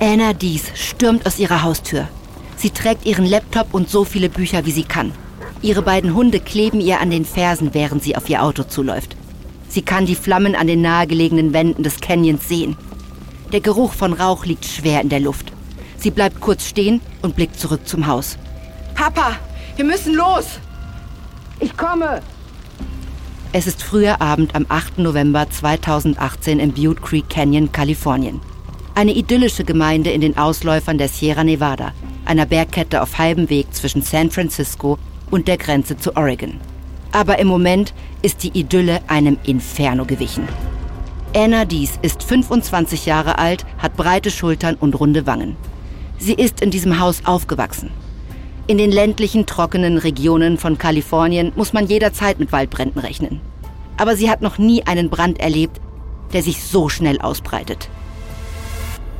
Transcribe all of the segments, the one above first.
Anna Dies stürmt aus ihrer Haustür. Sie trägt ihren Laptop und so viele Bücher, wie sie kann. Ihre beiden Hunde kleben ihr an den Fersen, während sie auf ihr Auto zuläuft. Sie kann die Flammen an den nahegelegenen Wänden des Canyons sehen. Der Geruch von Rauch liegt schwer in der Luft. Sie bleibt kurz stehen und blickt zurück zum Haus. Papa, wir müssen los! Ich komme! Es ist früher Abend am 8. November 2018 im Butte Creek Canyon, Kalifornien. Eine idyllische Gemeinde in den Ausläufern der Sierra Nevada, einer Bergkette auf halbem Weg zwischen San Francisco und der Grenze zu Oregon. Aber im Moment ist die Idylle einem Inferno gewichen. Anna Dies ist 25 Jahre alt, hat breite Schultern und runde Wangen. Sie ist in diesem Haus aufgewachsen. In den ländlichen, trockenen Regionen von Kalifornien muss man jederzeit mit Waldbränden rechnen. Aber sie hat noch nie einen Brand erlebt, der sich so schnell ausbreitet.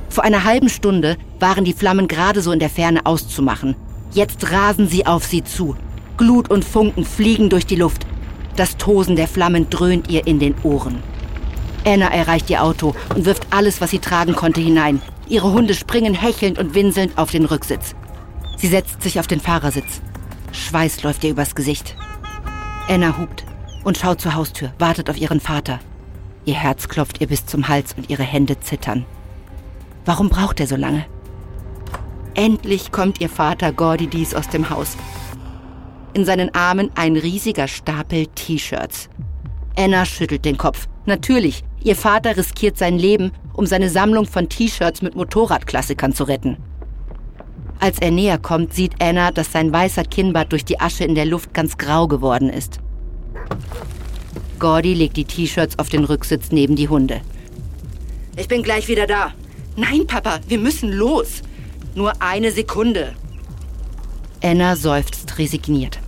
Vor einer halben Stunde waren die Flammen gerade so in der Ferne auszumachen. Jetzt rasen sie auf sie zu. Glut und Funken fliegen durch die Luft. Das Tosen der Flammen dröhnt ihr in den Ohren. Anna erreicht ihr Auto und wirft alles, was sie tragen konnte, hinein. Ihre Hunde springen hechelnd und winselnd auf den Rücksitz. Sie setzt sich auf den Fahrersitz. Schweiß läuft ihr übers Gesicht. Anna hupt und schaut zur Haustür, wartet auf ihren Vater. Ihr Herz klopft ihr bis zum Hals und ihre Hände zittern. Warum braucht er so lange? Endlich kommt ihr Vater Gordy Dies aus dem Haus. In seinen Armen ein riesiger Stapel T-Shirts. Anna schüttelt den Kopf. Natürlich, ihr Vater riskiert sein Leben, um seine Sammlung von T-Shirts mit Motorradklassikern zu retten. Als er näher kommt, sieht Anna, dass sein weißer Kinnbart durch die Asche in der Luft ganz grau geworden ist. Gordy legt die T-Shirts auf den Rücksitz neben die Hunde. Ich bin gleich wieder da. Nein, Papa, wir müssen los. Nur eine Sekunde. Anna seufzt resigniert.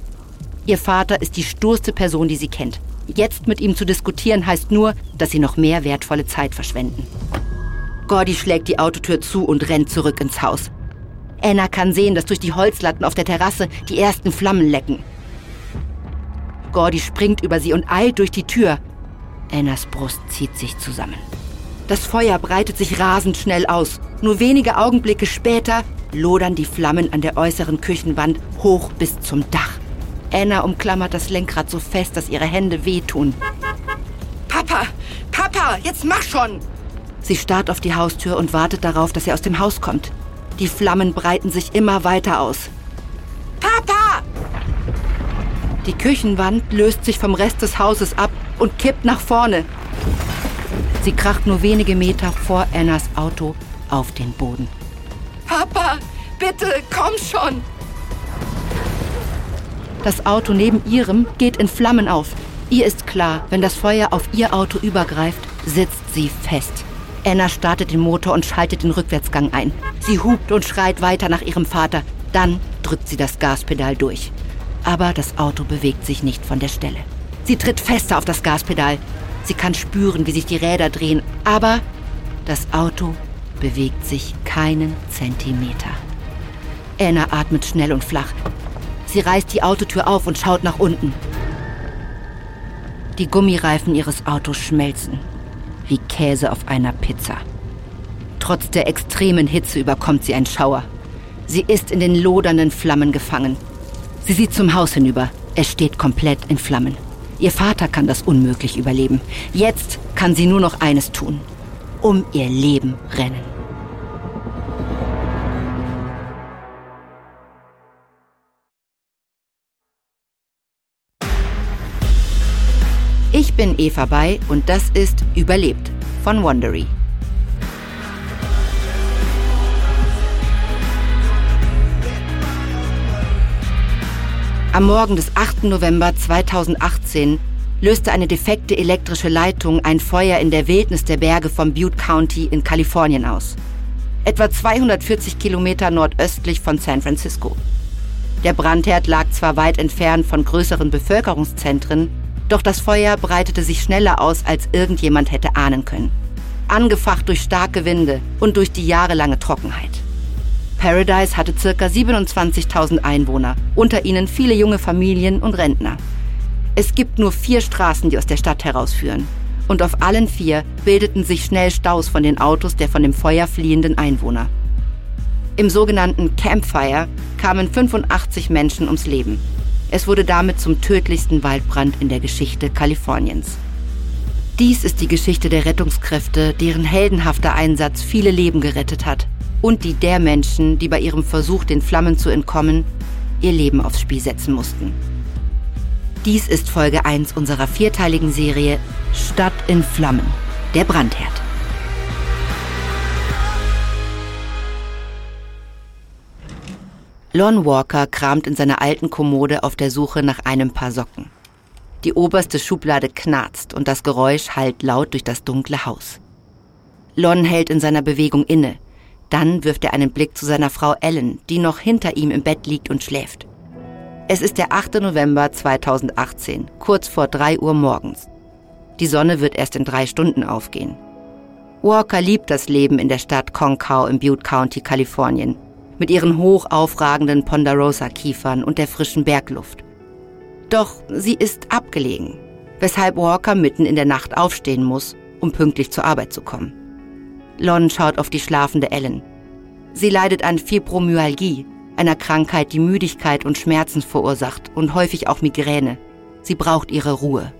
Ihr Vater ist die sturste Person, die sie kennt. Jetzt mit ihm zu diskutieren heißt nur, dass sie noch mehr wertvolle Zeit verschwenden. Gordy schlägt die Autotür zu und rennt zurück ins Haus. Anna kann sehen, dass durch die Holzlatten auf der Terrasse die ersten Flammen lecken. Gordy springt über sie und eilt durch die Tür. Annas Brust zieht sich zusammen. Das Feuer breitet sich rasend schnell aus. Nur wenige Augenblicke später lodern die Flammen an der äußeren Küchenwand hoch bis zum Dach. Anna umklammert das Lenkrad so fest, dass ihre Hände wehtun. Papa, Papa, jetzt mach schon! Sie starrt auf die Haustür und wartet darauf, dass er aus dem Haus kommt. Die Flammen breiten sich immer weiter aus. Papa! Die Küchenwand löst sich vom Rest des Hauses ab und kippt nach vorne. Sie kracht nur wenige Meter vor Annas Auto auf den Boden. Papa, bitte, komm schon! Das Auto neben ihrem geht in Flammen auf. Ihr ist klar, wenn das Feuer auf ihr Auto übergreift, sitzt sie fest. Anna startet den Motor und schaltet den Rückwärtsgang ein. Sie hupt und schreit weiter nach ihrem Vater. Dann drückt sie das Gaspedal durch. Aber das Auto bewegt sich nicht von der Stelle. Sie tritt fester auf das Gaspedal. Sie kann spüren, wie sich die Räder drehen, aber das Auto bewegt sich keinen Zentimeter. Anna atmet schnell und flach. Sie reißt die Autotür auf und schaut nach unten. Die Gummireifen ihres Autos schmelzen wie Käse auf einer Pizza. Trotz der extremen Hitze überkommt sie ein Schauer. Sie ist in den lodernden Flammen gefangen. Sie sieht zum Haus hinüber. Es steht komplett in Flammen. Ihr Vater kann das unmöglich überleben. Jetzt kann sie nur noch eines tun. Um ihr Leben rennen. Ich bin Eva Bay und das ist Überlebt von Wondery. Am Morgen des 8. November 2018 löste eine defekte elektrische Leitung ein Feuer in der Wildnis der Berge vom Butte County in Kalifornien aus. Etwa 240 Kilometer nordöstlich von San Francisco. Der Brandherd lag zwar weit entfernt von größeren Bevölkerungszentren, doch das Feuer breitete sich schneller aus, als irgendjemand hätte ahnen können. Angefacht durch starke Winde und durch die jahrelange Trockenheit. Paradise hatte ca. 27.000 Einwohner, unter ihnen viele junge Familien und Rentner. Es gibt nur vier Straßen, die aus der Stadt herausführen. Und auf allen vier bildeten sich schnell Staus von den Autos der von dem Feuer fliehenden Einwohner. Im sogenannten Campfire kamen 85 Menschen ums Leben. Es wurde damit zum tödlichsten Waldbrand in der Geschichte Kaliforniens. Dies ist die Geschichte der Rettungskräfte, deren heldenhafter Einsatz viele Leben gerettet hat und die der Menschen, die bei ihrem Versuch, den Flammen zu entkommen, ihr Leben aufs Spiel setzen mussten. Dies ist Folge 1 unserer vierteiligen Serie Stadt in Flammen, der Brandherd. Lon Walker kramt in seiner alten Kommode auf der Suche nach einem Paar Socken. Die oberste Schublade knarzt und das Geräusch hallt laut durch das dunkle Haus. Lon hält in seiner Bewegung inne. Dann wirft er einen Blick zu seiner Frau Ellen, die noch hinter ihm im Bett liegt und schläft. Es ist der 8. November 2018, kurz vor 3 Uhr morgens. Die Sonne wird erst in drei Stunden aufgehen. Walker liebt das Leben in der Stadt Concow im Butte County, Kalifornien mit ihren hoch aufragenden Ponderosa-Kiefern und der frischen Bergluft. Doch sie ist abgelegen, weshalb Walker mitten in der Nacht aufstehen muss, um pünktlich zur Arbeit zu kommen. Lon schaut auf die schlafende Ellen. Sie leidet an Fibromyalgie, einer Krankheit, die Müdigkeit und Schmerzen verursacht und häufig auch Migräne. Sie braucht ihre Ruhe.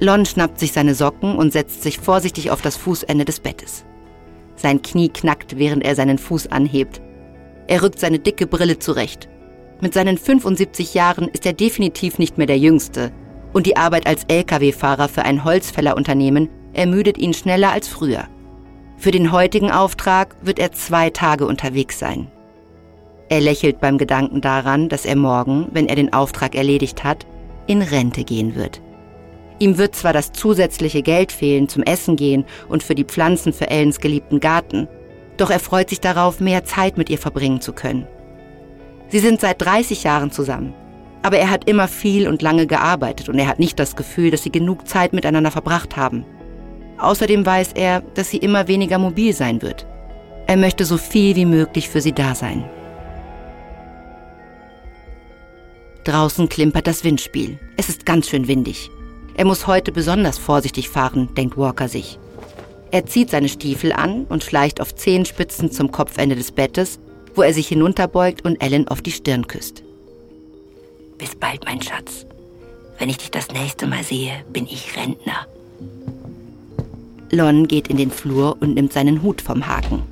Lon schnappt sich seine Socken und setzt sich vorsichtig auf das Fußende des Bettes. Sein Knie knackt, während er seinen Fuß anhebt er rückt seine dicke Brille zurecht. Mit seinen 75 Jahren ist er definitiv nicht mehr der Jüngste. Und die Arbeit als Lkw-Fahrer für ein Holzfällerunternehmen ermüdet ihn schneller als früher. Für den heutigen Auftrag wird er zwei Tage unterwegs sein. Er lächelt beim Gedanken daran, dass er morgen, wenn er den Auftrag erledigt hat, in Rente gehen wird. Ihm wird zwar das zusätzliche Geld fehlen zum Essen gehen und für die Pflanzen für Ellens geliebten Garten, doch er freut sich darauf, mehr Zeit mit ihr verbringen zu können. Sie sind seit 30 Jahren zusammen. Aber er hat immer viel und lange gearbeitet und er hat nicht das Gefühl, dass sie genug Zeit miteinander verbracht haben. Außerdem weiß er, dass sie immer weniger mobil sein wird. Er möchte so viel wie möglich für sie da sein. Draußen klimpert das Windspiel. Es ist ganz schön windig. Er muss heute besonders vorsichtig fahren, denkt Walker sich. Er zieht seine Stiefel an und schleicht auf Zehenspitzen zum Kopfende des Bettes, wo er sich hinunterbeugt und Ellen auf die Stirn küsst. Bis bald, mein Schatz. Wenn ich dich das nächste Mal sehe, bin ich Rentner. Lon geht in den Flur und nimmt seinen Hut vom Haken.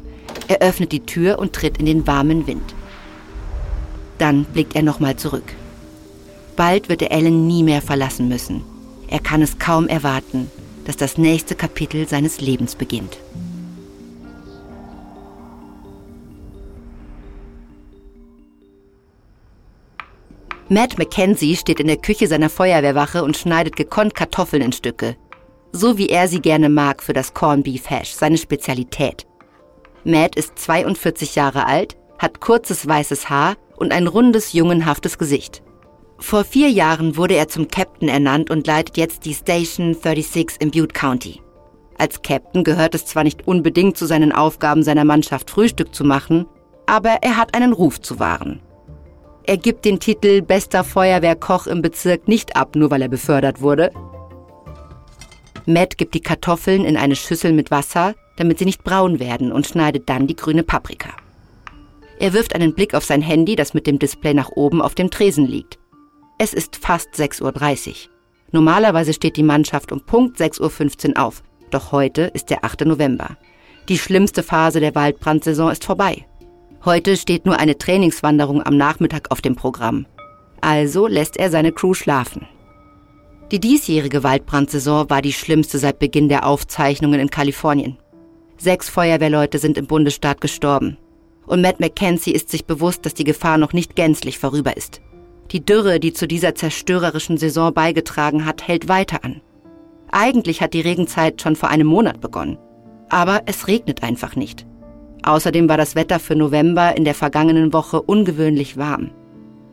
Er öffnet die Tür und tritt in den warmen Wind. Dann blickt er nochmal zurück. Bald wird er Ellen nie mehr verlassen müssen. Er kann es kaum erwarten, dass das nächste Kapitel seines Lebens beginnt. Matt Mackenzie steht in der Küche seiner Feuerwehrwache und schneidet gekonnt Kartoffeln in Stücke. So wie er sie gerne mag für das Corn Beef Hash, seine Spezialität. Matt ist 42 Jahre alt, hat kurzes weißes Haar und ein rundes, jungenhaftes Gesicht. Vor vier Jahren wurde er zum Captain ernannt und leitet jetzt die Station 36 im Butte County. Als Captain gehört es zwar nicht unbedingt zu seinen Aufgaben, seiner Mannschaft Frühstück zu machen, aber er hat einen Ruf zu wahren. Er gibt den Titel bester Feuerwehrkoch im Bezirk nicht ab, nur weil er befördert wurde. Matt gibt die Kartoffeln in eine Schüssel mit Wasser, damit sie nicht braun werden und schneidet dann die grüne Paprika. Er wirft einen Blick auf sein Handy, das mit dem Display nach oben auf dem Tresen liegt. Es ist fast 6.30 Uhr. Normalerweise steht die Mannschaft um Punkt 6.15 Uhr auf. Doch heute ist der 8. November. Die schlimmste Phase der Waldbrandsaison ist vorbei. Heute steht nur eine Trainingswanderung am Nachmittag auf dem Programm. Also lässt er seine Crew schlafen. Die diesjährige Waldbrandsaison war die schlimmste seit Beginn der Aufzeichnungen in Kalifornien. Sechs Feuerwehrleute sind im Bundesstaat gestorben. Und Matt McKenzie ist sich bewusst, dass die Gefahr noch nicht gänzlich vorüber ist. Die Dürre, die zu dieser zerstörerischen Saison beigetragen hat, hält weiter an. Eigentlich hat die Regenzeit schon vor einem Monat begonnen. Aber es regnet einfach nicht. Außerdem war das Wetter für November in der vergangenen Woche ungewöhnlich warm.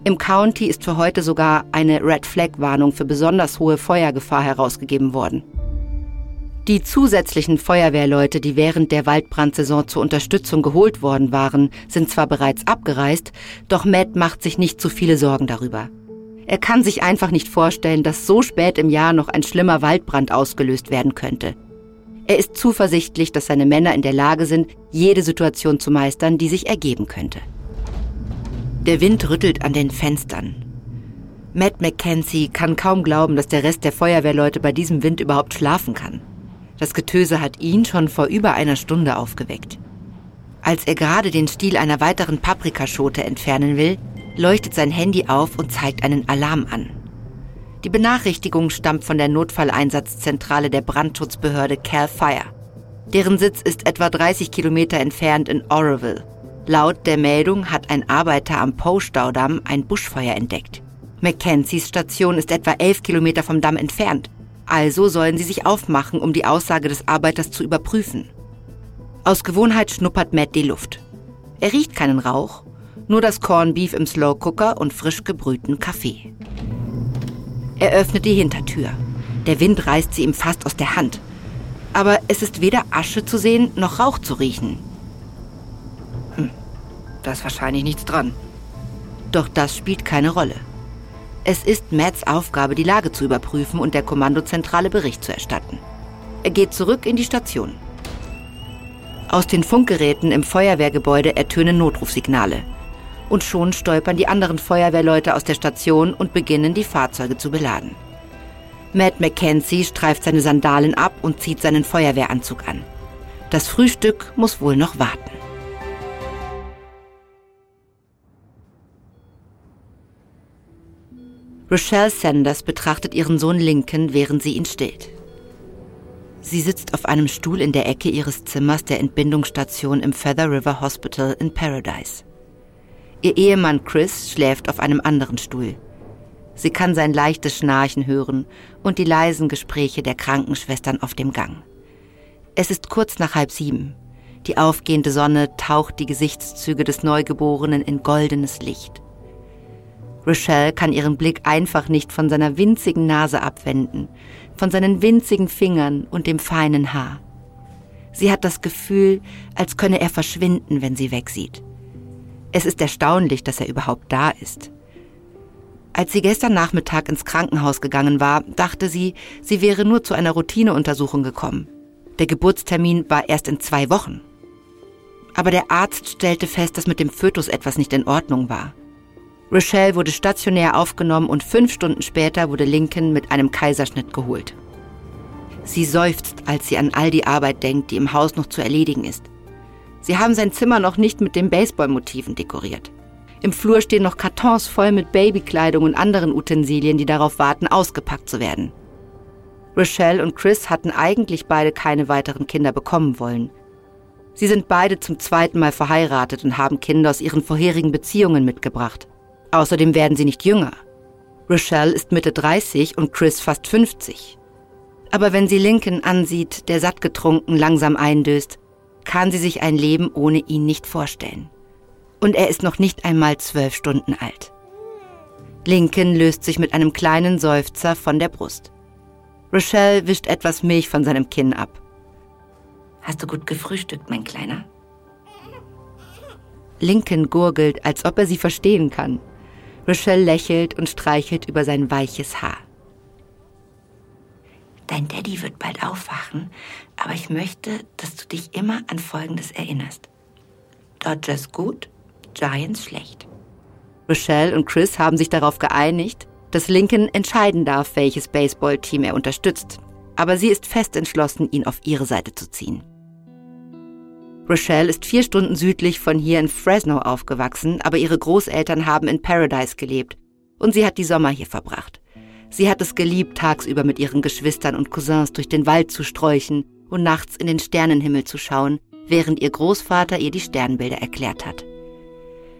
Im County ist für heute sogar eine Red Flag Warnung für besonders hohe Feuergefahr herausgegeben worden. Die zusätzlichen Feuerwehrleute, die während der Waldbrandsaison zur Unterstützung geholt worden waren, sind zwar bereits abgereist, doch Matt macht sich nicht zu viele Sorgen darüber. Er kann sich einfach nicht vorstellen, dass so spät im Jahr noch ein schlimmer Waldbrand ausgelöst werden könnte. Er ist zuversichtlich, dass seine Männer in der Lage sind, jede Situation zu meistern, die sich ergeben könnte. Der Wind rüttelt an den Fenstern. Matt McKenzie kann kaum glauben, dass der Rest der Feuerwehrleute bei diesem Wind überhaupt schlafen kann. Das Getöse hat ihn schon vor über einer Stunde aufgeweckt. Als er gerade den Stiel einer weiteren Paprikaschote entfernen will, leuchtet sein Handy auf und zeigt einen Alarm an. Die Benachrichtigung stammt von der Notfalleinsatzzentrale der Brandschutzbehörde Cal Fire. Deren Sitz ist etwa 30 Kilometer entfernt in Oroville. Laut der Meldung hat ein Arbeiter am Poe-Staudamm ein Buschfeuer entdeckt. Mackenzies Station ist etwa 11 Kilometer vom Damm entfernt. Also sollen sie sich aufmachen, um die Aussage des Arbeiters zu überprüfen. Aus Gewohnheit schnuppert Matt die Luft. Er riecht keinen Rauch, nur das Corned Beef im Slow Cooker und frisch gebrühten Kaffee. Er öffnet die Hintertür. Der Wind reißt sie ihm fast aus der Hand. Aber es ist weder Asche zu sehen noch Rauch zu riechen. Da ist wahrscheinlich nichts dran. Doch das spielt keine Rolle. Es ist Matts Aufgabe, die Lage zu überprüfen und der Kommandozentrale Bericht zu erstatten. Er geht zurück in die Station. Aus den Funkgeräten im Feuerwehrgebäude ertönen Notrufsignale und schon stolpern die anderen Feuerwehrleute aus der Station und beginnen, die Fahrzeuge zu beladen. Matt McKenzie streift seine Sandalen ab und zieht seinen Feuerwehranzug an. Das Frühstück muss wohl noch warten. Rochelle Sanders betrachtet ihren Sohn Lincoln, während sie ihn stillt. Sie sitzt auf einem Stuhl in der Ecke ihres Zimmers der Entbindungsstation im Feather River Hospital in Paradise. Ihr Ehemann Chris schläft auf einem anderen Stuhl. Sie kann sein leichtes Schnarchen hören und die leisen Gespräche der Krankenschwestern auf dem Gang. Es ist kurz nach halb sieben. Die aufgehende Sonne taucht die Gesichtszüge des Neugeborenen in goldenes Licht. Rochelle kann ihren Blick einfach nicht von seiner winzigen Nase abwenden, von seinen winzigen Fingern und dem feinen Haar. Sie hat das Gefühl, als könne er verschwinden, wenn sie wegsieht. Es ist erstaunlich, dass er überhaupt da ist. Als sie gestern Nachmittag ins Krankenhaus gegangen war, dachte sie, sie wäre nur zu einer Routineuntersuchung gekommen. Der Geburtstermin war erst in zwei Wochen. Aber der Arzt stellte fest, dass mit dem Fötus etwas nicht in Ordnung war. Rochelle wurde stationär aufgenommen und fünf Stunden später wurde Lincoln mit einem Kaiserschnitt geholt. Sie seufzt, als sie an all die Arbeit denkt, die im Haus noch zu erledigen ist. Sie haben sein Zimmer noch nicht mit den Baseballmotiven dekoriert. Im Flur stehen noch Kartons voll mit Babykleidung und anderen Utensilien, die darauf warten, ausgepackt zu werden. Rochelle und Chris hatten eigentlich beide keine weiteren Kinder bekommen wollen. Sie sind beide zum zweiten Mal verheiratet und haben Kinder aus ihren vorherigen Beziehungen mitgebracht. Außerdem werden sie nicht jünger. Rochelle ist Mitte 30 und Chris fast 50. Aber wenn sie Lincoln ansieht, der sattgetrunken langsam eindöst, kann sie sich ein Leben ohne ihn nicht vorstellen. Und er ist noch nicht einmal zwölf Stunden alt. Lincoln löst sich mit einem kleinen Seufzer von der Brust. Rochelle wischt etwas Milch von seinem Kinn ab. Hast du gut gefrühstückt, mein Kleiner? Lincoln gurgelt, als ob er sie verstehen kann. Rochelle lächelt und streichelt über sein weiches Haar. Dein Daddy wird bald aufwachen, aber ich möchte, dass du dich immer an Folgendes erinnerst. Dodgers gut, Giants schlecht. Rochelle und Chris haben sich darauf geeinigt, dass Lincoln entscheiden darf, welches Baseballteam er unterstützt. Aber sie ist fest entschlossen, ihn auf ihre Seite zu ziehen. Rochelle ist vier Stunden südlich von hier in Fresno aufgewachsen, aber ihre Großeltern haben in Paradise gelebt und sie hat die Sommer hier verbracht. Sie hat es geliebt, tagsüber mit ihren Geschwistern und Cousins durch den Wald zu sträuchen und nachts in den Sternenhimmel zu schauen, während ihr Großvater ihr die Sternbilder erklärt hat.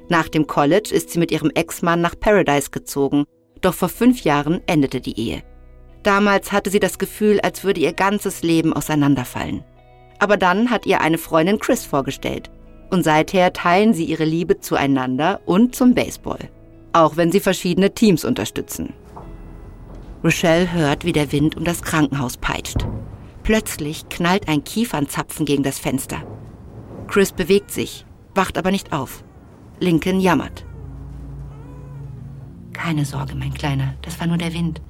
Nach dem College ist sie mit ihrem Ex-Mann nach Paradise gezogen, doch vor fünf Jahren endete die Ehe. Damals hatte sie das Gefühl, als würde ihr ganzes Leben auseinanderfallen. Aber dann hat ihr eine Freundin Chris vorgestellt. Und seither teilen sie ihre Liebe zueinander und zum Baseball. Auch wenn sie verschiedene Teams unterstützen. Rochelle hört, wie der Wind um das Krankenhaus peitscht. Plötzlich knallt ein Kiefernzapfen gegen das Fenster. Chris bewegt sich, wacht aber nicht auf. Lincoln jammert. Keine Sorge, mein Kleiner, das war nur der Wind.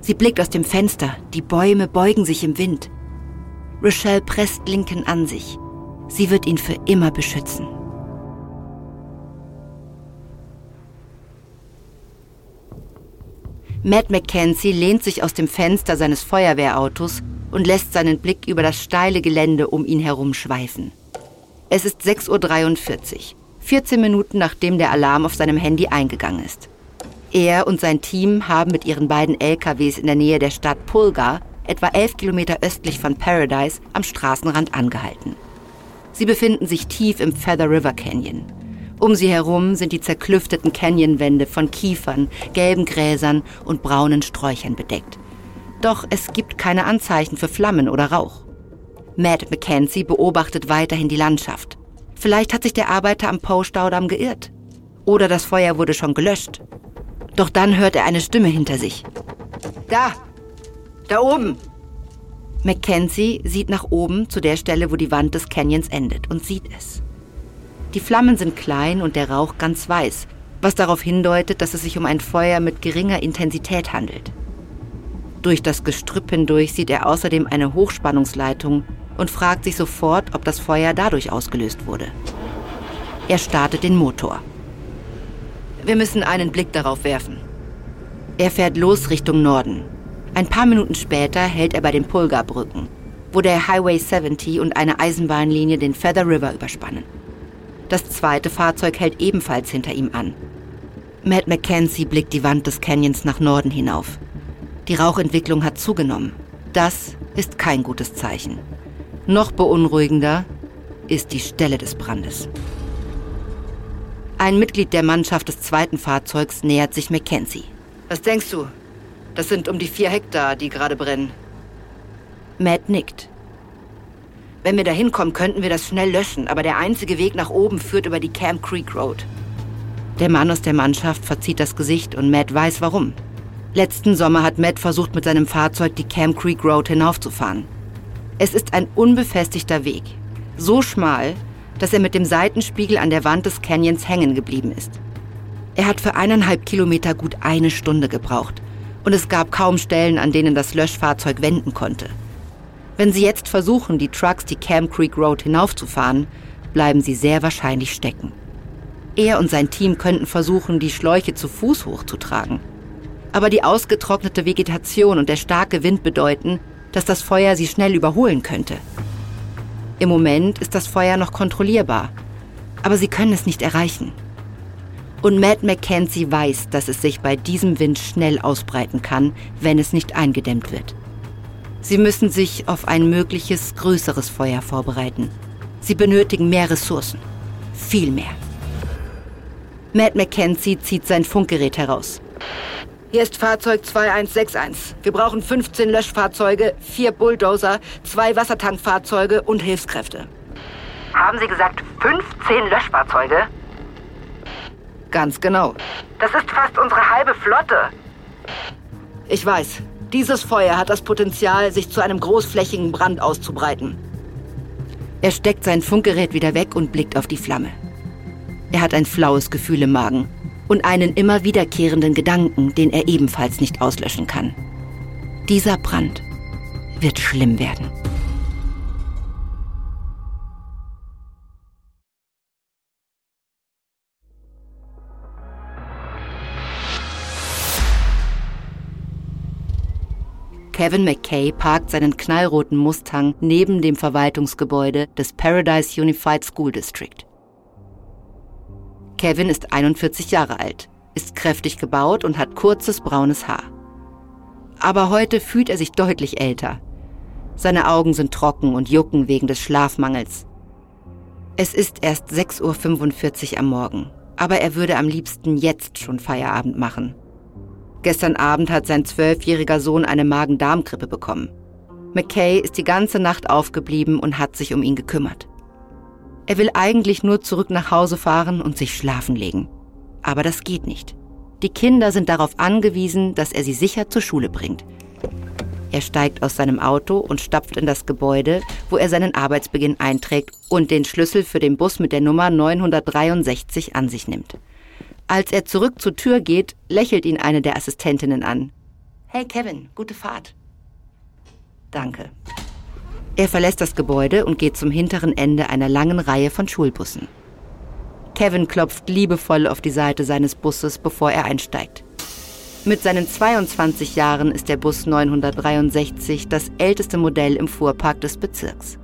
Sie blickt aus dem Fenster, die Bäume beugen sich im Wind. Rochelle presst Lincoln an sich. Sie wird ihn für immer beschützen. Matt Mackenzie lehnt sich aus dem Fenster seines Feuerwehrautos und lässt seinen Blick über das steile Gelände um ihn herum schweifen. Es ist 6.43 Uhr, 14 Minuten nachdem der Alarm auf seinem Handy eingegangen ist. Er und sein Team haben mit ihren beiden LKWs in der Nähe der Stadt Pulga, etwa 11 Kilometer östlich von Paradise, am Straßenrand angehalten. Sie befinden sich tief im Feather River Canyon. Um sie herum sind die zerklüfteten Canyonwände von Kiefern, gelben Gräsern und braunen Sträuchern bedeckt. Doch es gibt keine Anzeichen für Flammen oder Rauch. Matt Mackenzie beobachtet weiterhin die Landschaft. Vielleicht hat sich der Arbeiter am Poe-Staudamm geirrt. Oder das Feuer wurde schon gelöscht. Doch dann hört er eine Stimme hinter sich. Da! Da oben! Mackenzie sieht nach oben zu der Stelle, wo die Wand des Canyons endet und sieht es. Die Flammen sind klein und der Rauch ganz weiß, was darauf hindeutet, dass es sich um ein Feuer mit geringer Intensität handelt. Durch das Gestrüpp hindurch sieht er außerdem eine Hochspannungsleitung und fragt sich sofort, ob das Feuer dadurch ausgelöst wurde. Er startet den Motor. Wir müssen einen Blick darauf werfen. Er fährt los Richtung Norden. Ein paar Minuten später hält er bei den Pulgarbrücken, wo der Highway 70 und eine Eisenbahnlinie den Feather River überspannen. Das zweite Fahrzeug hält ebenfalls hinter ihm an. Matt Mackenzie blickt die Wand des Canyons nach Norden hinauf. Die Rauchentwicklung hat zugenommen. Das ist kein gutes Zeichen. Noch beunruhigender ist die Stelle des Brandes. Ein Mitglied der Mannschaft des zweiten Fahrzeugs nähert sich Mackenzie. Was denkst du? Das sind um die vier Hektar, die gerade brennen. Matt nickt. Wenn wir da hinkommen, könnten wir das schnell löschen, aber der einzige Weg nach oben führt über die Camp Creek Road. Der Mann aus der Mannschaft verzieht das Gesicht und Matt weiß warum. Letzten Sommer hat Matt versucht, mit seinem Fahrzeug die Camp Creek Road hinaufzufahren. Es ist ein unbefestigter Weg, so schmal, dass er mit dem Seitenspiegel an der Wand des Canyons hängen geblieben ist. Er hat für eineinhalb Kilometer gut eine Stunde gebraucht und es gab kaum Stellen, an denen das Löschfahrzeug wenden konnte. Wenn Sie jetzt versuchen, die Trucks die Camp Creek Road hinaufzufahren, bleiben Sie sehr wahrscheinlich stecken. Er und sein Team könnten versuchen, die Schläuche zu Fuß hochzutragen. Aber die ausgetrocknete Vegetation und der starke Wind bedeuten, dass das Feuer sie schnell überholen könnte. Im Moment ist das Feuer noch kontrollierbar, aber sie können es nicht erreichen. Und Matt Mackenzie weiß, dass es sich bei diesem Wind schnell ausbreiten kann, wenn es nicht eingedämmt wird. Sie müssen sich auf ein mögliches größeres Feuer vorbereiten. Sie benötigen mehr Ressourcen. Viel mehr. Matt Mackenzie zieht sein Funkgerät heraus. Hier ist Fahrzeug 2161. Wir brauchen 15 Löschfahrzeuge, vier Bulldozer, zwei Wassertankfahrzeuge und Hilfskräfte. Haben Sie gesagt 15 Löschfahrzeuge? Ganz genau. Das ist fast unsere halbe Flotte. Ich weiß. Dieses Feuer hat das Potenzial, sich zu einem großflächigen Brand auszubreiten. Er steckt sein Funkgerät wieder weg und blickt auf die Flamme. Er hat ein flaues Gefühl im Magen und einen immer wiederkehrenden Gedanken, den er ebenfalls nicht auslöschen kann. Dieser Brand wird schlimm werden. Kevin McKay parkt seinen knallroten Mustang neben dem Verwaltungsgebäude des Paradise Unified School District. Kevin ist 41 Jahre alt, ist kräftig gebaut und hat kurzes braunes Haar. Aber heute fühlt er sich deutlich älter. Seine Augen sind trocken und jucken wegen des Schlafmangels. Es ist erst 6.45 Uhr am Morgen, aber er würde am liebsten jetzt schon Feierabend machen. Gestern Abend hat sein zwölfjähriger Sohn eine Magen-Darm-Grippe bekommen. McKay ist die ganze Nacht aufgeblieben und hat sich um ihn gekümmert. Er will eigentlich nur zurück nach Hause fahren und sich schlafen legen. Aber das geht nicht. Die Kinder sind darauf angewiesen, dass er sie sicher zur Schule bringt. Er steigt aus seinem Auto und stapft in das Gebäude, wo er seinen Arbeitsbeginn einträgt und den Schlüssel für den Bus mit der Nummer 963 an sich nimmt. Als er zurück zur Tür geht, lächelt ihn eine der Assistentinnen an. Hey Kevin, gute Fahrt. Danke. Er verlässt das Gebäude und geht zum hinteren Ende einer langen Reihe von Schulbussen. Kevin klopft liebevoll auf die Seite seines Busses, bevor er einsteigt. Mit seinen 22 Jahren ist der Bus 963 das älteste Modell im Fuhrpark des Bezirks.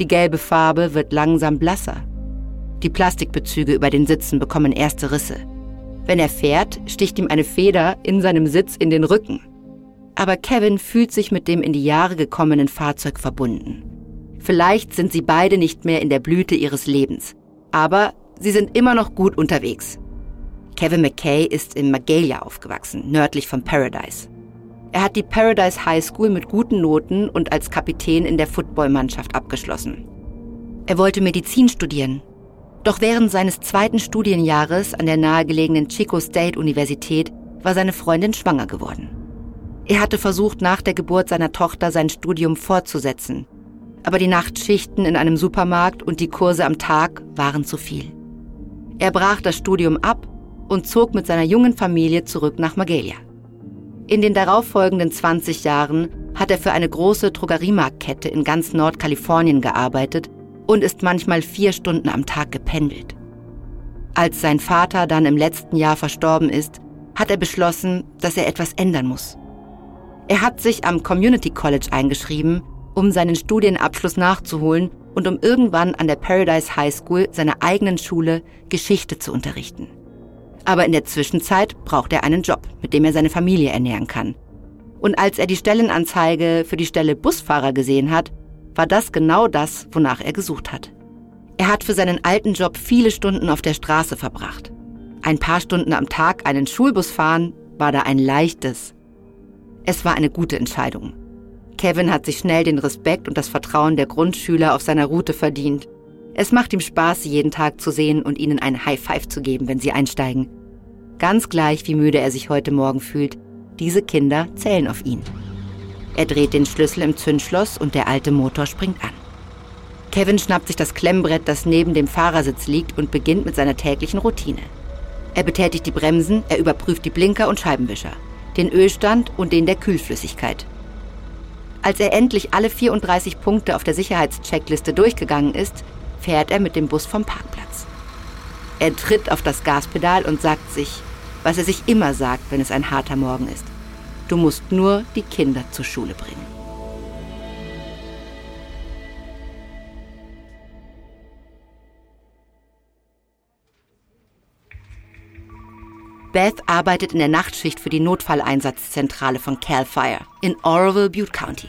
Die gelbe Farbe wird langsam blasser. Die Plastikbezüge über den Sitzen bekommen erste Risse. Wenn er fährt, sticht ihm eine Feder in seinem Sitz in den Rücken. Aber Kevin fühlt sich mit dem in die Jahre gekommenen Fahrzeug verbunden. Vielleicht sind sie beide nicht mehr in der Blüte ihres Lebens, aber sie sind immer noch gut unterwegs. Kevin McKay ist in Magalia aufgewachsen, nördlich von Paradise. Er hat die Paradise High School mit guten Noten und als Kapitän in der Footballmannschaft abgeschlossen. Er wollte Medizin studieren. Doch während seines zweiten Studienjahres an der nahegelegenen Chico State Universität war seine Freundin schwanger geworden. Er hatte versucht, nach der Geburt seiner Tochter sein Studium fortzusetzen. Aber die Nachtschichten in einem Supermarkt und die Kurse am Tag waren zu viel. Er brach das Studium ab und zog mit seiner jungen Familie zurück nach Magalia. In den darauffolgenden 20 Jahren hat er für eine große Drogeriemarktkette in ganz Nordkalifornien gearbeitet und ist manchmal vier Stunden am Tag gependelt. Als sein Vater dann im letzten Jahr verstorben ist, hat er beschlossen, dass er etwas ändern muss. Er hat sich am Community College eingeschrieben, um seinen Studienabschluss nachzuholen und um irgendwann an der Paradise High School seiner eigenen Schule Geschichte zu unterrichten. Aber in der Zwischenzeit braucht er einen Job, mit dem er seine Familie ernähren kann. Und als er die Stellenanzeige für die Stelle Busfahrer gesehen hat, war das genau das, wonach er gesucht hat. Er hat für seinen alten Job viele Stunden auf der Straße verbracht. Ein paar Stunden am Tag einen Schulbus fahren war da ein leichtes. Es war eine gute Entscheidung. Kevin hat sich schnell den Respekt und das Vertrauen der Grundschüler auf seiner Route verdient. Es macht ihm Spaß, sie jeden Tag zu sehen und ihnen ein High Five zu geben, wenn sie einsteigen. Ganz gleich, wie müde er sich heute Morgen fühlt, diese Kinder zählen auf ihn. Er dreht den Schlüssel im Zündschloss und der alte Motor springt an. Kevin schnappt sich das Klemmbrett, das neben dem Fahrersitz liegt, und beginnt mit seiner täglichen Routine. Er betätigt die Bremsen, er überprüft die Blinker und Scheibenwischer, den Ölstand und den der Kühlflüssigkeit. Als er endlich alle 34 Punkte auf der Sicherheitscheckliste durchgegangen ist, fährt er mit dem Bus vom Parkplatz. Er tritt auf das Gaspedal und sagt sich, was er sich immer sagt, wenn es ein harter Morgen ist. Du musst nur die Kinder zur Schule bringen. Beth arbeitet in der Nachtschicht für die Notfalleinsatzzentrale von Cal Fire in Oroville, Butte County.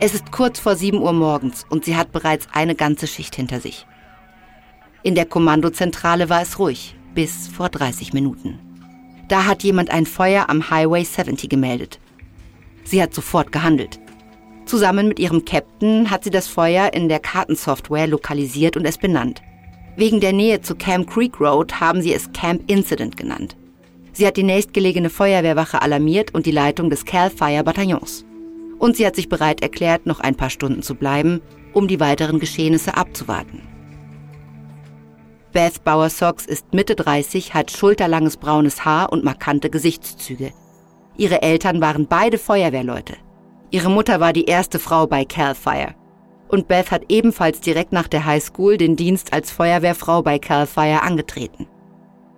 Es ist kurz vor 7 Uhr morgens und sie hat bereits eine ganze Schicht hinter sich. In der Kommandozentrale war es ruhig, bis vor 30 Minuten. Da hat jemand ein Feuer am Highway 70 gemeldet. Sie hat sofort gehandelt. Zusammen mit ihrem Captain hat sie das Feuer in der Kartensoftware lokalisiert und es benannt. Wegen der Nähe zu Camp Creek Road haben sie es Camp Incident genannt. Sie hat die nächstgelegene Feuerwehrwache alarmiert und die Leitung des Cal Fire Bataillons und sie hat sich bereit erklärt, noch ein paar Stunden zu bleiben, um die weiteren Geschehnisse abzuwarten. Beth Bauer-Sox ist Mitte 30, hat schulterlanges braunes Haar und markante Gesichtszüge. Ihre Eltern waren beide Feuerwehrleute. Ihre Mutter war die erste Frau bei Cal Fire. Und Beth hat ebenfalls direkt nach der High School den Dienst als Feuerwehrfrau bei Cal Fire angetreten.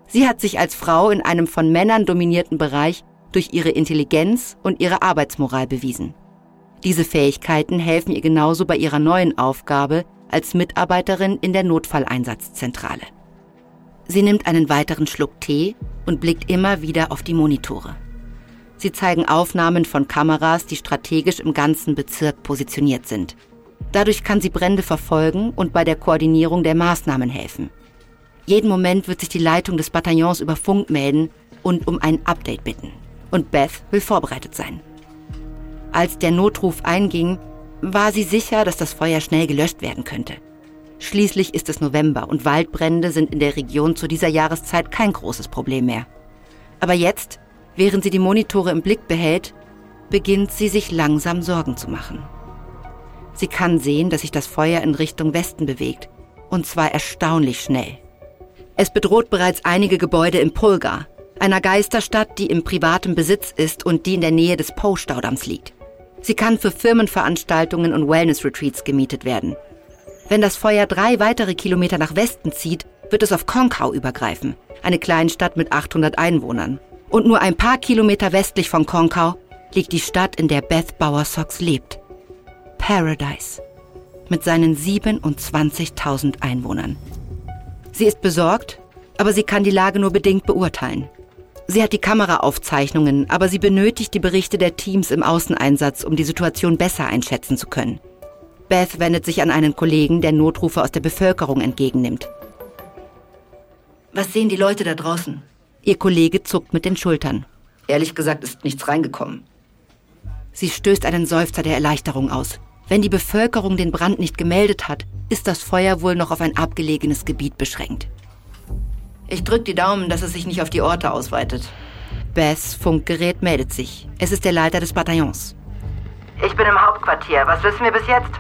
Sie hat sich als Frau in einem von Männern dominierten Bereich durch ihre Intelligenz und ihre Arbeitsmoral bewiesen. Diese Fähigkeiten helfen ihr genauso bei ihrer neuen Aufgabe als Mitarbeiterin in der Notfalleinsatzzentrale. Sie nimmt einen weiteren Schluck Tee und blickt immer wieder auf die Monitore. Sie zeigen Aufnahmen von Kameras, die strategisch im ganzen Bezirk positioniert sind. Dadurch kann sie Brände verfolgen und bei der Koordinierung der Maßnahmen helfen. Jeden Moment wird sich die Leitung des Bataillons über Funk melden und um ein Update bitten. Und Beth will vorbereitet sein. Als der Notruf einging, war sie sicher, dass das Feuer schnell gelöscht werden könnte. Schließlich ist es November und Waldbrände sind in der Region zu dieser Jahreszeit kein großes Problem mehr. Aber jetzt, während sie die Monitore im Blick behält, beginnt sie sich langsam Sorgen zu machen. Sie kann sehen, dass sich das Feuer in Richtung Westen bewegt, und zwar erstaunlich schnell. Es bedroht bereits einige Gebäude im Pulgar, einer Geisterstadt, die im privaten Besitz ist und die in der Nähe des Po-Staudamms liegt. Sie kann für Firmenveranstaltungen und Wellness-Retreats gemietet werden. Wenn das Feuer drei weitere Kilometer nach Westen zieht, wird es auf Konkau übergreifen, eine Kleinstadt mit 800 Einwohnern. Und nur ein paar Kilometer westlich von Konkau liegt die Stadt, in der Beth Bowersox lebt. Paradise. Mit seinen 27.000 Einwohnern. Sie ist besorgt, aber sie kann die Lage nur bedingt beurteilen. Sie hat die Kameraaufzeichnungen, aber sie benötigt die Berichte der Teams im Außeneinsatz, um die Situation besser einschätzen zu können. Beth wendet sich an einen Kollegen, der Notrufe aus der Bevölkerung entgegennimmt. Was sehen die Leute da draußen? Ihr Kollege zuckt mit den Schultern. Ehrlich gesagt ist nichts reingekommen. Sie stößt einen Seufzer der Erleichterung aus. Wenn die Bevölkerung den Brand nicht gemeldet hat, ist das Feuer wohl noch auf ein abgelegenes Gebiet beschränkt. Ich drück die Daumen, dass es sich nicht auf die Orte ausweitet. Bess Funkgerät meldet sich. Es ist der Leiter des Bataillons. Ich bin im Hauptquartier. Was wissen wir bis jetzt?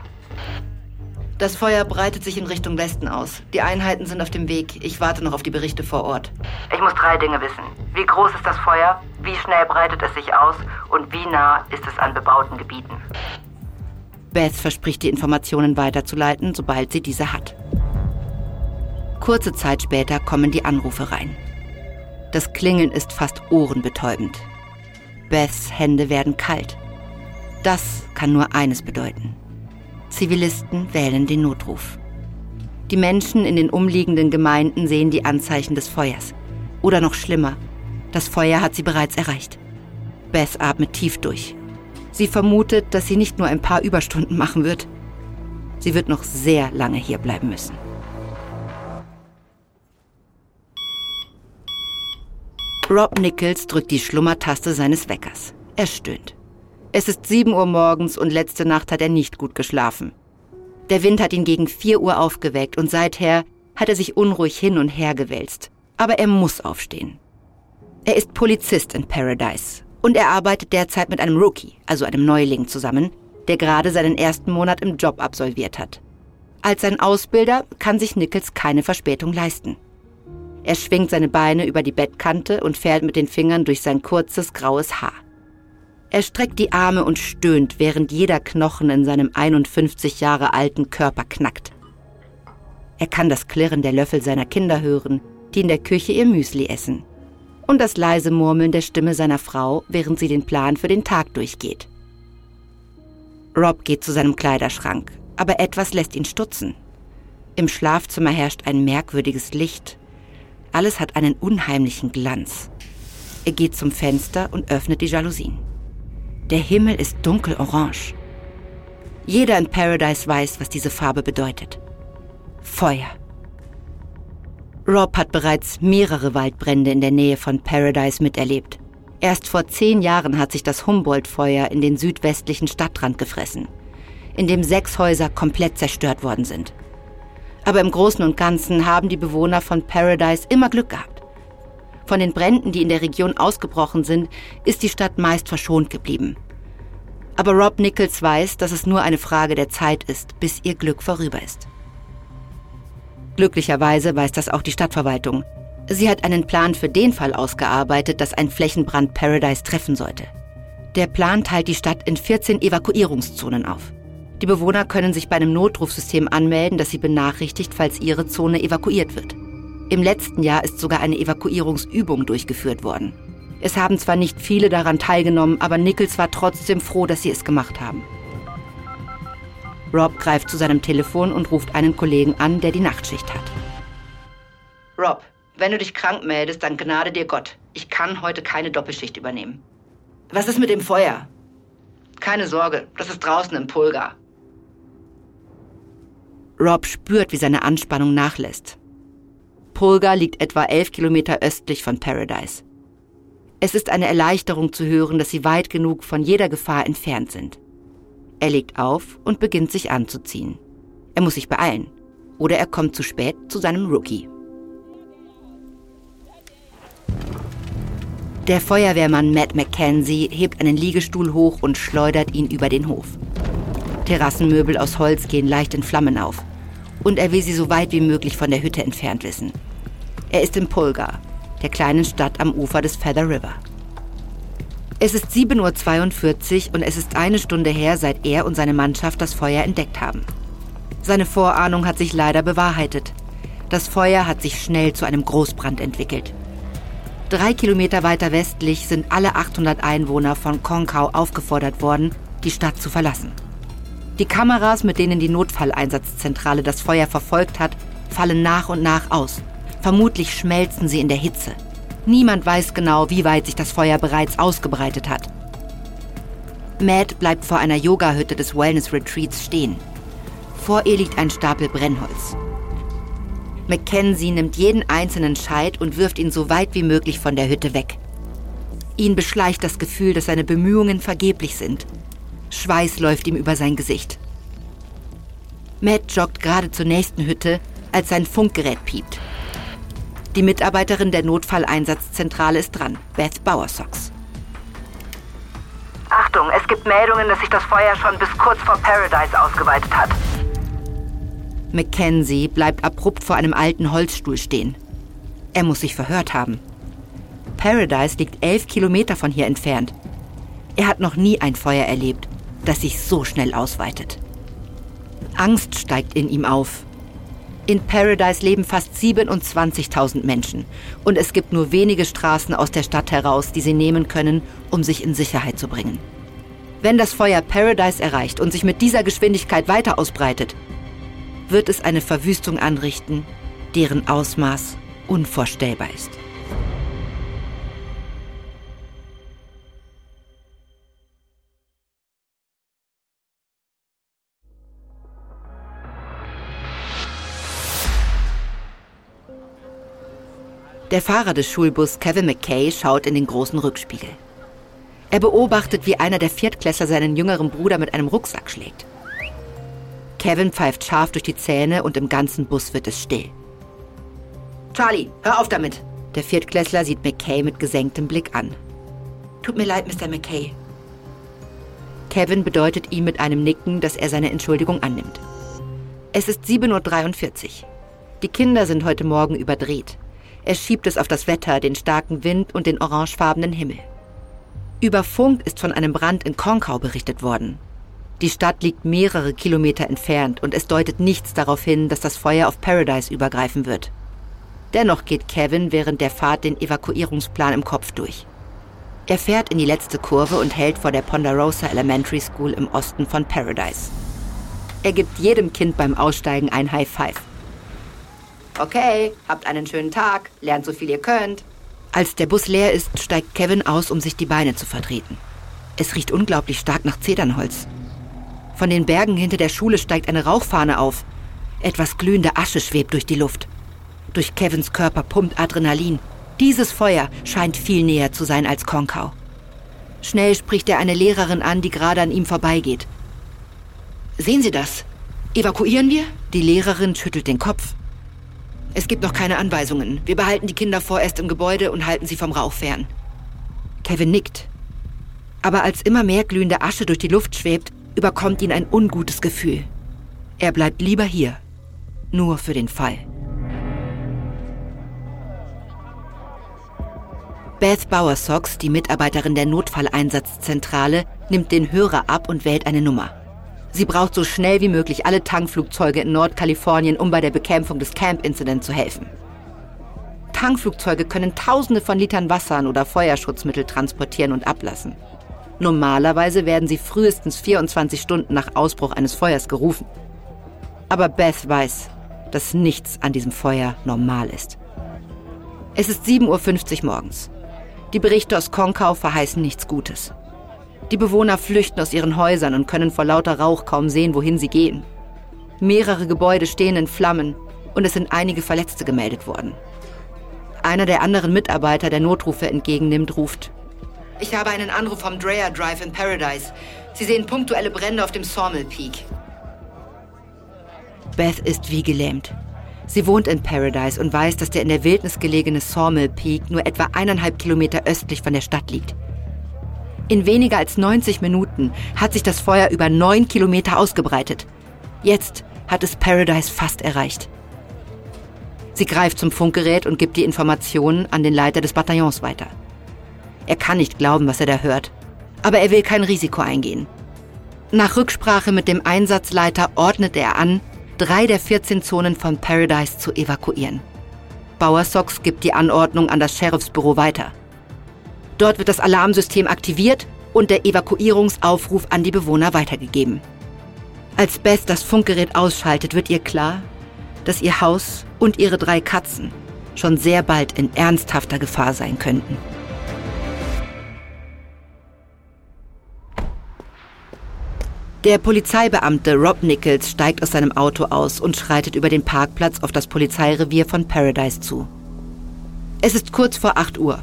Das Feuer breitet sich in Richtung Westen aus. Die Einheiten sind auf dem Weg. Ich warte noch auf die Berichte vor Ort. Ich muss drei Dinge wissen. Wie groß ist das Feuer? Wie schnell breitet es sich aus? Und wie nah ist es an bebauten Gebieten? Beth verspricht, die Informationen weiterzuleiten, sobald sie diese hat. Kurze Zeit später kommen die Anrufe rein. Das Klingeln ist fast ohrenbetäubend. Beths Hände werden kalt. Das kann nur eines bedeuten. Zivilisten wählen den Notruf. Die Menschen in den umliegenden Gemeinden sehen die Anzeichen des Feuers. Oder noch schlimmer, das Feuer hat sie bereits erreicht. Beth atmet tief durch. Sie vermutet, dass sie nicht nur ein paar Überstunden machen wird. Sie wird noch sehr lange hier bleiben müssen. Rob Nichols drückt die Schlummertaste seines Weckers. Er stöhnt. Es ist 7 Uhr morgens und letzte Nacht hat er nicht gut geschlafen. Der Wind hat ihn gegen 4 Uhr aufgeweckt und seither hat er sich unruhig hin und her gewälzt. Aber er muss aufstehen. Er ist Polizist in Paradise und er arbeitet derzeit mit einem Rookie, also einem Neuling, zusammen, der gerade seinen ersten Monat im Job absolviert hat. Als sein Ausbilder kann sich Nichols keine Verspätung leisten. Er schwingt seine Beine über die Bettkante und fährt mit den Fingern durch sein kurzes graues Haar. Er streckt die Arme und stöhnt, während jeder Knochen in seinem 51 Jahre alten Körper knackt. Er kann das Klirren der Löffel seiner Kinder hören, die in der Küche ihr Müsli essen. Und das leise Murmeln der Stimme seiner Frau, während sie den Plan für den Tag durchgeht. Rob geht zu seinem Kleiderschrank, aber etwas lässt ihn stutzen. Im Schlafzimmer herrscht ein merkwürdiges Licht, alles hat einen unheimlichen Glanz. Er geht zum Fenster und öffnet die Jalousien. Der Himmel ist dunkelorange. Jeder in Paradise weiß, was diese Farbe bedeutet. Feuer. Rob hat bereits mehrere Waldbrände in der Nähe von Paradise miterlebt. Erst vor zehn Jahren hat sich das Humboldt-Feuer in den südwestlichen Stadtrand gefressen, in dem sechs Häuser komplett zerstört worden sind. Aber im Großen und Ganzen haben die Bewohner von Paradise immer Glück gehabt. Von den Bränden, die in der Region ausgebrochen sind, ist die Stadt meist verschont geblieben. Aber Rob Nichols weiß, dass es nur eine Frage der Zeit ist, bis ihr Glück vorüber ist. Glücklicherweise weiß das auch die Stadtverwaltung. Sie hat einen Plan für den Fall ausgearbeitet, dass ein Flächenbrand Paradise treffen sollte. Der Plan teilt die Stadt in 14 Evakuierungszonen auf. Die Bewohner können sich bei einem Notrufsystem anmelden, das sie benachrichtigt, falls ihre Zone evakuiert wird. Im letzten Jahr ist sogar eine Evakuierungsübung durchgeführt worden. Es haben zwar nicht viele daran teilgenommen, aber Nichols war trotzdem froh, dass sie es gemacht haben. Rob greift zu seinem Telefon und ruft einen Kollegen an, der die Nachtschicht hat. Rob, wenn du dich krank meldest, dann gnade dir Gott. Ich kann heute keine Doppelschicht übernehmen. Was ist mit dem Feuer? Keine Sorge, das ist draußen im Pulgar. Rob spürt, wie seine Anspannung nachlässt. Pulga liegt etwa elf Kilometer östlich von Paradise. Es ist eine Erleichterung zu hören, dass sie weit genug von jeder Gefahr entfernt sind. Er legt auf und beginnt sich anzuziehen. Er muss sich beeilen. Oder er kommt zu spät zu seinem Rookie. Der Feuerwehrmann Matt McKenzie hebt einen Liegestuhl hoch und schleudert ihn über den Hof. Terrassenmöbel aus Holz gehen leicht in Flammen auf. Und er will sie so weit wie möglich von der Hütte entfernt wissen. Er ist in Pulgar, der kleinen Stadt am Ufer des Feather River. Es ist 7.42 Uhr und es ist eine Stunde her, seit er und seine Mannschaft das Feuer entdeckt haben. Seine Vorahnung hat sich leider bewahrheitet. Das Feuer hat sich schnell zu einem Großbrand entwickelt. Drei Kilometer weiter westlich sind alle 800 Einwohner von Konkau aufgefordert worden, die Stadt zu verlassen. Die Kameras, mit denen die Notfalleinsatzzentrale das Feuer verfolgt hat, fallen nach und nach aus. Vermutlich schmelzen sie in der Hitze. Niemand weiß genau, wie weit sich das Feuer bereits ausgebreitet hat. Matt bleibt vor einer Yogahütte des Wellness Retreats stehen. Vor ihr liegt ein Stapel Brennholz. Mackenzie nimmt jeden einzelnen Scheit und wirft ihn so weit wie möglich von der Hütte weg. Ihn beschleicht das Gefühl, dass seine Bemühungen vergeblich sind. Schweiß läuft ihm über sein Gesicht. Matt joggt gerade zur nächsten Hütte, als sein Funkgerät piept. Die Mitarbeiterin der Notfalleinsatzzentrale ist dran, Beth Bowersox. Achtung, es gibt Meldungen, dass sich das Feuer schon bis kurz vor Paradise ausgeweitet hat. Mackenzie bleibt abrupt vor einem alten Holzstuhl stehen. Er muss sich verhört haben. Paradise liegt elf Kilometer von hier entfernt. Er hat noch nie ein Feuer erlebt, das sich so schnell ausweitet. Angst steigt in ihm auf. In Paradise leben fast 27.000 Menschen und es gibt nur wenige Straßen aus der Stadt heraus, die sie nehmen können, um sich in Sicherheit zu bringen. Wenn das Feuer Paradise erreicht und sich mit dieser Geschwindigkeit weiter ausbreitet, wird es eine Verwüstung anrichten, deren Ausmaß unvorstellbar ist. Der Fahrer des Schulbus Kevin McKay schaut in den großen Rückspiegel. Er beobachtet, wie einer der Viertklässler seinen jüngeren Bruder mit einem Rucksack schlägt. Kevin pfeift scharf durch die Zähne und im ganzen Bus wird es still. Charlie, hör auf damit. Der Viertklässler sieht McKay mit gesenktem Blick an. Tut mir leid, Mr. McKay. Kevin bedeutet ihm mit einem Nicken, dass er seine Entschuldigung annimmt. Es ist 7.43 Uhr. Die Kinder sind heute Morgen überdreht. Er schiebt es auf das Wetter, den starken Wind und den orangefarbenen Himmel. Über Funk ist von einem Brand in Konkau berichtet worden. Die Stadt liegt mehrere Kilometer entfernt und es deutet nichts darauf hin, dass das Feuer auf Paradise übergreifen wird. Dennoch geht Kevin während der Fahrt den Evakuierungsplan im Kopf durch. Er fährt in die letzte Kurve und hält vor der Ponderosa Elementary School im Osten von Paradise. Er gibt jedem Kind beim Aussteigen ein High Five. Okay, habt einen schönen Tag, lernt so viel ihr könnt. Als der Bus leer ist, steigt Kevin aus, um sich die Beine zu vertreten. Es riecht unglaublich stark nach Zedernholz. Von den Bergen hinter der Schule steigt eine Rauchfahne auf. Etwas glühende Asche schwebt durch die Luft. Durch Kevins Körper pumpt Adrenalin. Dieses Feuer scheint viel näher zu sein als Konkau. Schnell spricht er eine Lehrerin an, die gerade an ihm vorbeigeht. Sehen Sie das? Evakuieren wir? Die Lehrerin schüttelt den Kopf. Es gibt noch keine Anweisungen. Wir behalten die Kinder vorerst im Gebäude und halten sie vom Rauch fern. Kevin nickt. Aber als immer mehr glühende Asche durch die Luft schwebt, überkommt ihn ein ungutes Gefühl. Er bleibt lieber hier. Nur für den Fall. Beth Bowersox, die Mitarbeiterin der Notfalleinsatzzentrale, nimmt den Hörer ab und wählt eine Nummer. Sie braucht so schnell wie möglich alle Tankflugzeuge in Nordkalifornien, um bei der Bekämpfung des Camp-Incident zu helfen. Tankflugzeuge können Tausende von Litern Wassern oder Feuerschutzmittel transportieren und ablassen. Normalerweise werden sie frühestens 24 Stunden nach Ausbruch eines Feuers gerufen. Aber Beth weiß, dass nichts an diesem Feuer normal ist. Es ist 7.50 Uhr morgens. Die Berichte aus Konkau verheißen nichts Gutes. Die Bewohner flüchten aus ihren Häusern und können vor lauter Rauch kaum sehen, wohin sie gehen. Mehrere Gebäude stehen in Flammen und es sind einige Verletzte gemeldet worden. Einer der anderen Mitarbeiter, der Notrufe entgegennimmt, ruft. Ich habe einen Anruf vom Dreher Drive in Paradise. Sie sehen punktuelle Brände auf dem Sawmill Peak. Beth ist wie gelähmt. Sie wohnt in Paradise und weiß, dass der in der Wildnis gelegene Sawmill Peak nur etwa eineinhalb Kilometer östlich von der Stadt liegt. In weniger als 90 Minuten hat sich das Feuer über neun Kilometer ausgebreitet. Jetzt hat es Paradise fast erreicht. Sie greift zum Funkgerät und gibt die Informationen an den Leiter des Bataillons weiter. Er kann nicht glauben, was er da hört. Aber er will kein Risiko eingehen. Nach Rücksprache mit dem Einsatzleiter ordnet er an, drei der 14 Zonen von Paradise zu evakuieren. Bauer Sox gibt die Anordnung an das Sheriffsbüro weiter. Dort wird das Alarmsystem aktiviert und der Evakuierungsaufruf an die Bewohner weitergegeben. Als Beth das Funkgerät ausschaltet, wird ihr klar, dass ihr Haus und ihre drei Katzen schon sehr bald in ernsthafter Gefahr sein könnten. Der Polizeibeamte Rob Nichols steigt aus seinem Auto aus und schreitet über den Parkplatz auf das Polizeirevier von Paradise zu. Es ist kurz vor 8 Uhr.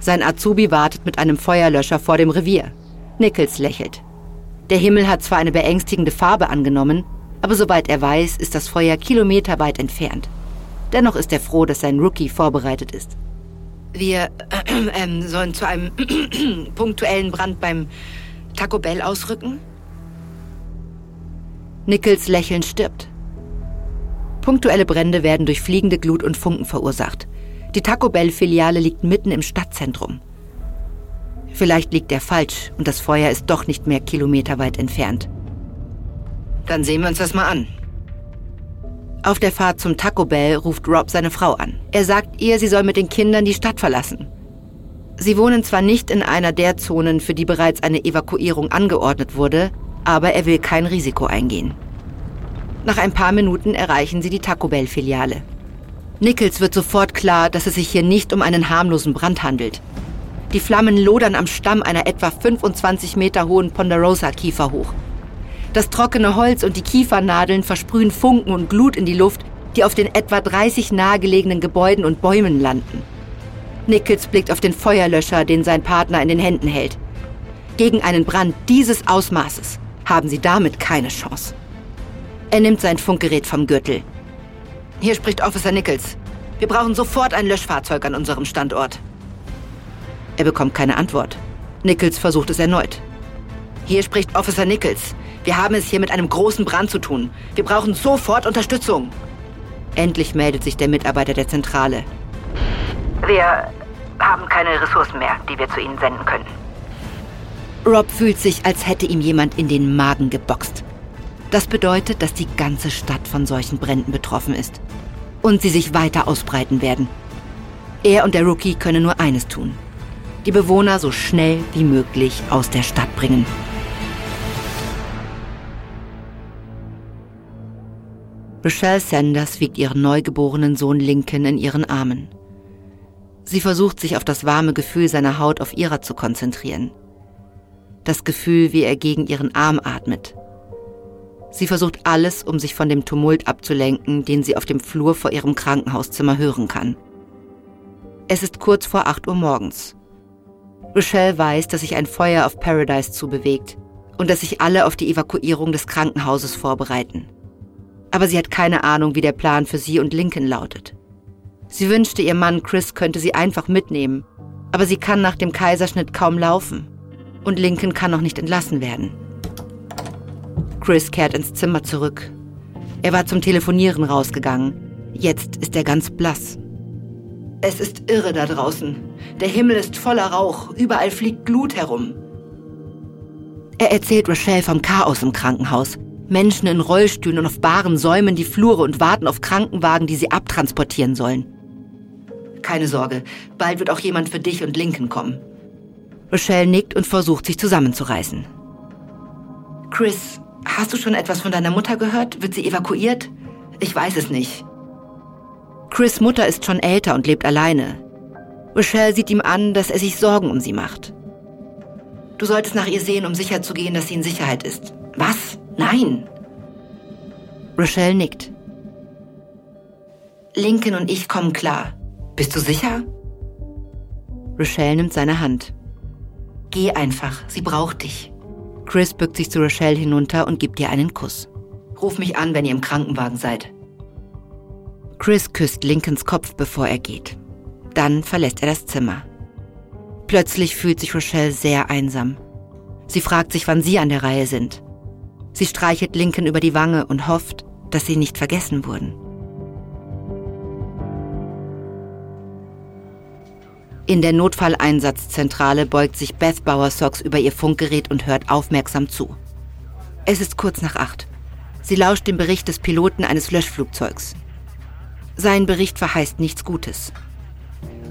Sein Azubi wartet mit einem Feuerlöscher vor dem Revier. Nichols lächelt. Der Himmel hat zwar eine beängstigende Farbe angenommen, aber soweit er weiß, ist das Feuer kilometerweit entfernt. Dennoch ist er froh, dass sein Rookie vorbereitet ist. Wir äh, äh, sollen zu einem punktuellen Brand beim Taco Bell ausrücken? Nichols Lächeln stirbt. Punktuelle Brände werden durch fliegende Glut und Funken verursacht. Die Taco Bell-Filiale liegt mitten im Stadtzentrum. Vielleicht liegt er falsch und das Feuer ist doch nicht mehr kilometerweit entfernt. Dann sehen wir uns das mal an. Auf der Fahrt zum Taco Bell ruft Rob seine Frau an. Er sagt ihr, sie soll mit den Kindern die Stadt verlassen. Sie wohnen zwar nicht in einer der Zonen, für die bereits eine Evakuierung angeordnet wurde, aber er will kein Risiko eingehen. Nach ein paar Minuten erreichen sie die Taco Bell-Filiale. Nichols wird sofort klar, dass es sich hier nicht um einen harmlosen Brand handelt. Die Flammen lodern am Stamm einer etwa 25 Meter hohen Ponderosa-Kiefer hoch. Das trockene Holz und die Kiefernadeln versprühen Funken und Glut in die Luft, die auf den etwa 30 nahegelegenen Gebäuden und Bäumen landen. Nichols blickt auf den Feuerlöscher, den sein Partner in den Händen hält. Gegen einen Brand dieses Ausmaßes haben sie damit keine Chance. Er nimmt sein Funkgerät vom Gürtel. Hier spricht Officer Nichols. Wir brauchen sofort ein Löschfahrzeug an unserem Standort. Er bekommt keine Antwort. Nichols versucht es erneut. Hier spricht Officer Nichols. Wir haben es hier mit einem großen Brand zu tun. Wir brauchen sofort Unterstützung. Endlich meldet sich der Mitarbeiter der Zentrale. Wir haben keine Ressourcen mehr, die wir zu Ihnen senden können. Rob fühlt sich, als hätte ihm jemand in den Magen geboxt. Das bedeutet, dass die ganze Stadt von solchen Bränden betroffen ist. Und sie sich weiter ausbreiten werden. Er und der Rookie können nur eines tun. Die Bewohner so schnell wie möglich aus der Stadt bringen. Rochelle Sanders wiegt ihren neugeborenen Sohn Lincoln in ihren Armen. Sie versucht sich auf das warme Gefühl seiner Haut auf ihrer zu konzentrieren das Gefühl, wie er gegen ihren Arm atmet. Sie versucht alles, um sich von dem Tumult abzulenken, den sie auf dem Flur vor ihrem Krankenhauszimmer hören kann. Es ist kurz vor 8 Uhr morgens. Rochelle weiß, dass sich ein Feuer auf Paradise zubewegt und dass sich alle auf die Evakuierung des Krankenhauses vorbereiten. Aber sie hat keine Ahnung, wie der Plan für sie und Lincoln lautet. Sie wünschte, ihr Mann Chris könnte sie einfach mitnehmen, aber sie kann nach dem Kaiserschnitt kaum laufen und Lincoln kann noch nicht entlassen werden. Chris kehrt ins Zimmer zurück. Er war zum Telefonieren rausgegangen. Jetzt ist er ganz blass. Es ist irre da draußen. Der Himmel ist voller Rauch. Überall fliegt Glut herum. Er erzählt Rochelle vom Chaos im Krankenhaus. Menschen in Rollstühlen und auf Baren säumen die Flure und warten auf Krankenwagen, die sie abtransportieren sollen. Keine Sorge, bald wird auch jemand für dich und Lincoln kommen. Rochelle nickt und versucht, sich zusammenzureißen. Chris, hast du schon etwas von deiner Mutter gehört? Wird sie evakuiert? Ich weiß es nicht. Chris' Mutter ist schon älter und lebt alleine. Rochelle sieht ihm an, dass er sich Sorgen um sie macht. Du solltest nach ihr sehen, um sicherzugehen, dass sie in Sicherheit ist. Was? Nein. Rochelle nickt. Lincoln und ich kommen klar. Bist du sicher? Rochelle nimmt seine Hand. Geh einfach, sie braucht dich. Chris bückt sich zu Rochelle hinunter und gibt ihr einen Kuss. Ruf mich an, wenn ihr im Krankenwagen seid. Chris küsst Lincolns Kopf, bevor er geht. Dann verlässt er das Zimmer. Plötzlich fühlt sich Rochelle sehr einsam. Sie fragt sich, wann sie an der Reihe sind. Sie streichelt Lincoln über die Wange und hofft, dass sie nicht vergessen wurden. In der Notfalleinsatzzentrale beugt sich Beth Bowersox über ihr Funkgerät und hört aufmerksam zu. Es ist kurz nach acht. Sie lauscht dem Bericht des Piloten eines Löschflugzeugs. Sein Bericht verheißt nichts Gutes.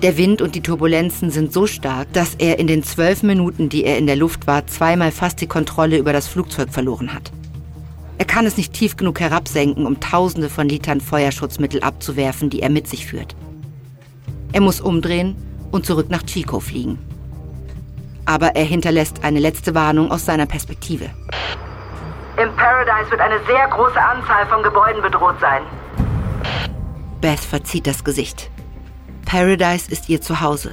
Der Wind und die Turbulenzen sind so stark, dass er in den zwölf Minuten, die er in der Luft war, zweimal fast die Kontrolle über das Flugzeug verloren hat. Er kann es nicht tief genug herabsenken, um Tausende von Litern Feuerschutzmittel abzuwerfen, die er mit sich führt. Er muss umdrehen und zurück nach Chico fliegen. Aber er hinterlässt eine letzte Warnung aus seiner Perspektive. Im Paradise wird eine sehr große Anzahl von Gebäuden bedroht sein. Beth verzieht das Gesicht. Paradise ist ihr Zuhause.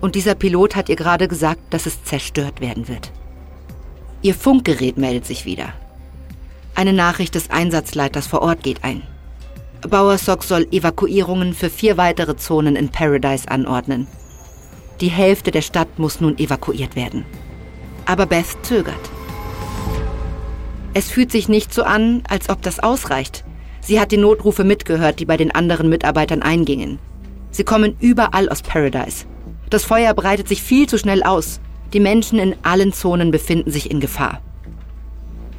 Und dieser Pilot hat ihr gerade gesagt, dass es zerstört werden wird. Ihr Funkgerät meldet sich wieder. Eine Nachricht des Einsatzleiters vor Ort geht ein. Bauersock soll Evakuierungen für vier weitere Zonen in Paradise anordnen. Die Hälfte der Stadt muss nun evakuiert werden. Aber Beth zögert. Es fühlt sich nicht so an, als ob das ausreicht. Sie hat die Notrufe mitgehört, die bei den anderen Mitarbeitern eingingen. Sie kommen überall aus Paradise. Das Feuer breitet sich viel zu schnell aus. Die Menschen in allen Zonen befinden sich in Gefahr.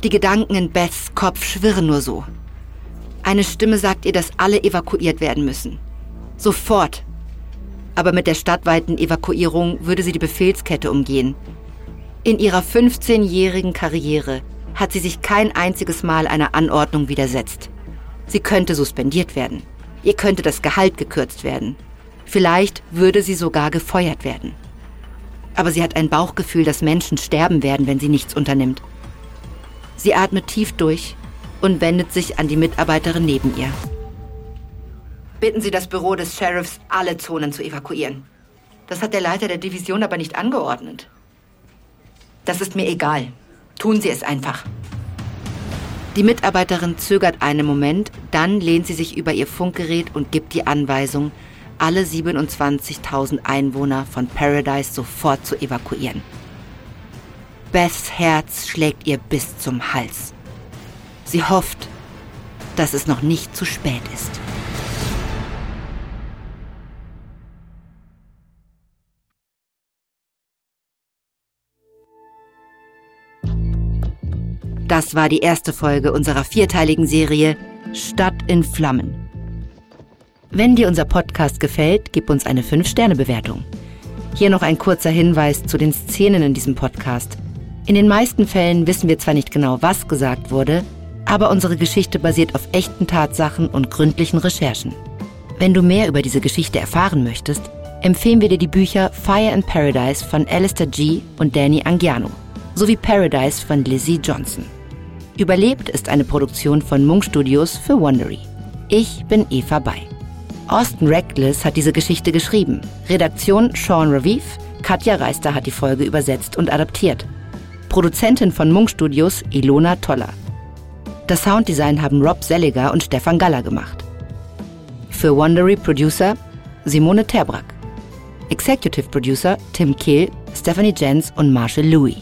Die Gedanken in Beths Kopf schwirren nur so. Eine Stimme sagt ihr, dass alle evakuiert werden müssen. Sofort. Aber mit der stadtweiten Evakuierung würde sie die Befehlskette umgehen. In ihrer 15-jährigen Karriere hat sie sich kein einziges Mal einer Anordnung widersetzt. Sie könnte suspendiert werden. Ihr könnte das Gehalt gekürzt werden. Vielleicht würde sie sogar gefeuert werden. Aber sie hat ein Bauchgefühl, dass Menschen sterben werden, wenn sie nichts unternimmt. Sie atmet tief durch und wendet sich an die Mitarbeiterin neben ihr. Bitten Sie das Büro des Sheriffs, alle Zonen zu evakuieren. Das hat der Leiter der Division aber nicht angeordnet. Das ist mir egal. Tun Sie es einfach. Die Mitarbeiterin zögert einen Moment, dann lehnt sie sich über ihr Funkgerät und gibt die Anweisung, alle 27.000 Einwohner von Paradise sofort zu evakuieren. Beths Herz schlägt ihr bis zum Hals. Sie hofft, dass es noch nicht zu spät ist. Das war die erste Folge unserer vierteiligen Serie Stadt in Flammen. Wenn dir unser Podcast gefällt, gib uns eine 5-Sterne-Bewertung. Hier noch ein kurzer Hinweis zu den Szenen in diesem Podcast. In den meisten Fällen wissen wir zwar nicht genau, was gesagt wurde, aber unsere Geschichte basiert auf echten Tatsachen und gründlichen Recherchen. Wenn du mehr über diese Geschichte erfahren möchtest, empfehlen wir dir die Bücher Fire in Paradise von Alistair G. und Danny Angiano sowie Paradise von Lizzie Johnson. Überlebt ist eine Produktion von Munk Studios für Wondery. Ich bin Eva Bay. Austin Reckless hat diese Geschichte geschrieben. Redaktion Sean Raviv, Katja Reister hat die Folge übersetzt und adaptiert. Produzentin von Munk Studios Ilona Toller. Das Sounddesign haben Rob Selliger und Stefan Galler gemacht. Für Wondery Producer Simone Terbrack. Executive Producer Tim Kehl, Stephanie Jens und Marshall Louis.